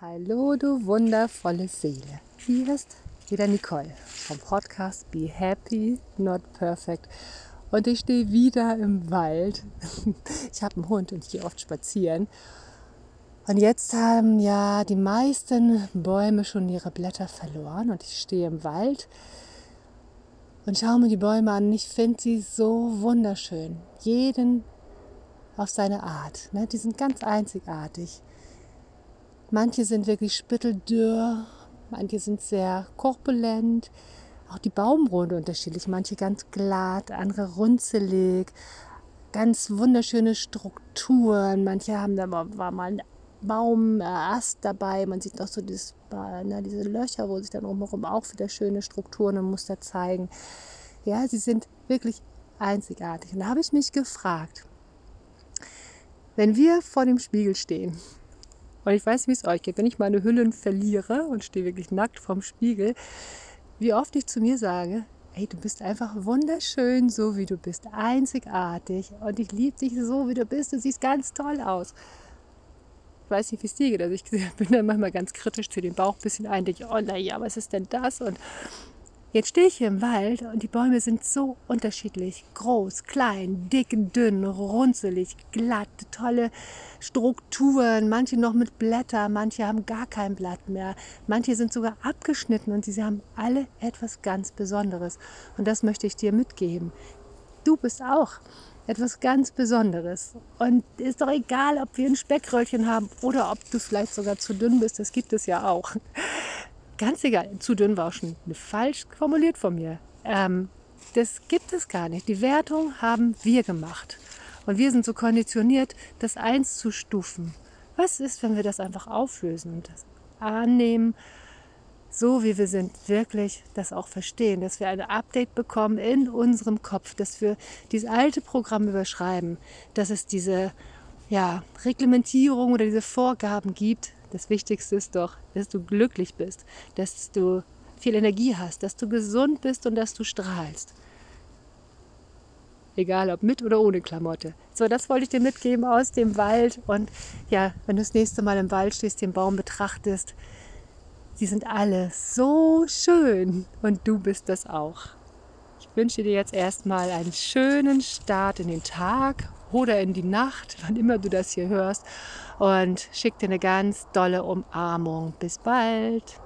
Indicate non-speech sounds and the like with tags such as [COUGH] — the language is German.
Hallo, du wundervolle Seele. Hier ist wieder Nicole vom Podcast Be Happy, Not Perfect. Und ich stehe wieder im Wald. [LAUGHS] Ich habe einen Hund und ich gehe oft spazieren. Und jetzt haben ja die meisten Bäume schon ihre Blätter verloren und ich stehe im Wald und schaue mir die Bäume an. Ich finde sie so wunderschön. Jeden auf seine Art. Ne? Die sind ganz einzigartig. Manche sind wirklich spitteldürr, manche sind sehr korpulent. Auch die Baumrunde unterschiedlich. Manche ganz glatt, andere runzelig. Ganz wunderschöne Strukturen. Manche haben da war mal ein Baumast dabei. Man sieht auch so dieses, na, diese Löcher, wo sich dann drumherum auch wieder schöne Strukturen und Muster zeigen. Ja, sie sind wirklich einzigartig. Und da habe ich mich gefragt, wenn wir vor dem Spiegel stehen und ich weiß, wie es euch geht. Wenn ich meine Hüllen verliere und stehe wirklich nackt vorm Spiegel, wie oft ich zu mir sage, hey, du bist einfach wunderschön, so wie du bist, einzigartig und ich liebe dich so, wie du bist, du siehst ganz toll aus. Ich weiß nicht, wie es dir geht. Also ich [LAUGHS] bin dann manchmal ganz kritisch zu den Bauch ein bisschen ein, denke, oh naja, was ist denn das? Und Jetzt stehe ich hier im Wald und die Bäume sind so unterschiedlich. Groß, klein, dick, dünn, runzelig, glatt, tolle Strukturen. Manche noch mit Blätter, manche haben gar kein Blatt mehr. Manche sind sogar abgeschnitten und sie haben alle etwas ganz Besonderes. Und das möchte ich dir mitgeben. Du bist auch etwas ganz Besonderes. Und ist doch egal, ob wir ein Speckröllchen haben oder ob du vielleicht sogar zu dünn bist. Das gibt es ja auch. Ganz egal, zu dünn war auch schon falsch formuliert von mir. Ähm, das gibt es gar nicht. Die Wertung haben wir gemacht. Und wir sind so konditioniert, das einzustufen. Was ist, wenn wir das einfach auflösen und das annehmen, so wie wir sind, wirklich das auch verstehen, dass wir ein Update bekommen in unserem Kopf, dass wir dieses alte Programm überschreiben, dass es diese ja, Reglementierung oder diese Vorgaben gibt, das Wichtigste ist doch, dass du glücklich bist, dass du viel Energie hast, dass du gesund bist und dass du strahlst. Egal ob mit oder ohne Klamotte. So, das wollte ich dir mitgeben aus dem Wald. Und ja, wenn du das nächste Mal im Wald stehst, den Baum betrachtest, sie sind alle so schön und du bist das auch. Ich wünsche dir jetzt erstmal einen schönen Start in den Tag oder in die Nacht, [LAUGHS] wann immer du das hier hörst. Und schick dir eine ganz dolle Umarmung. Bis bald.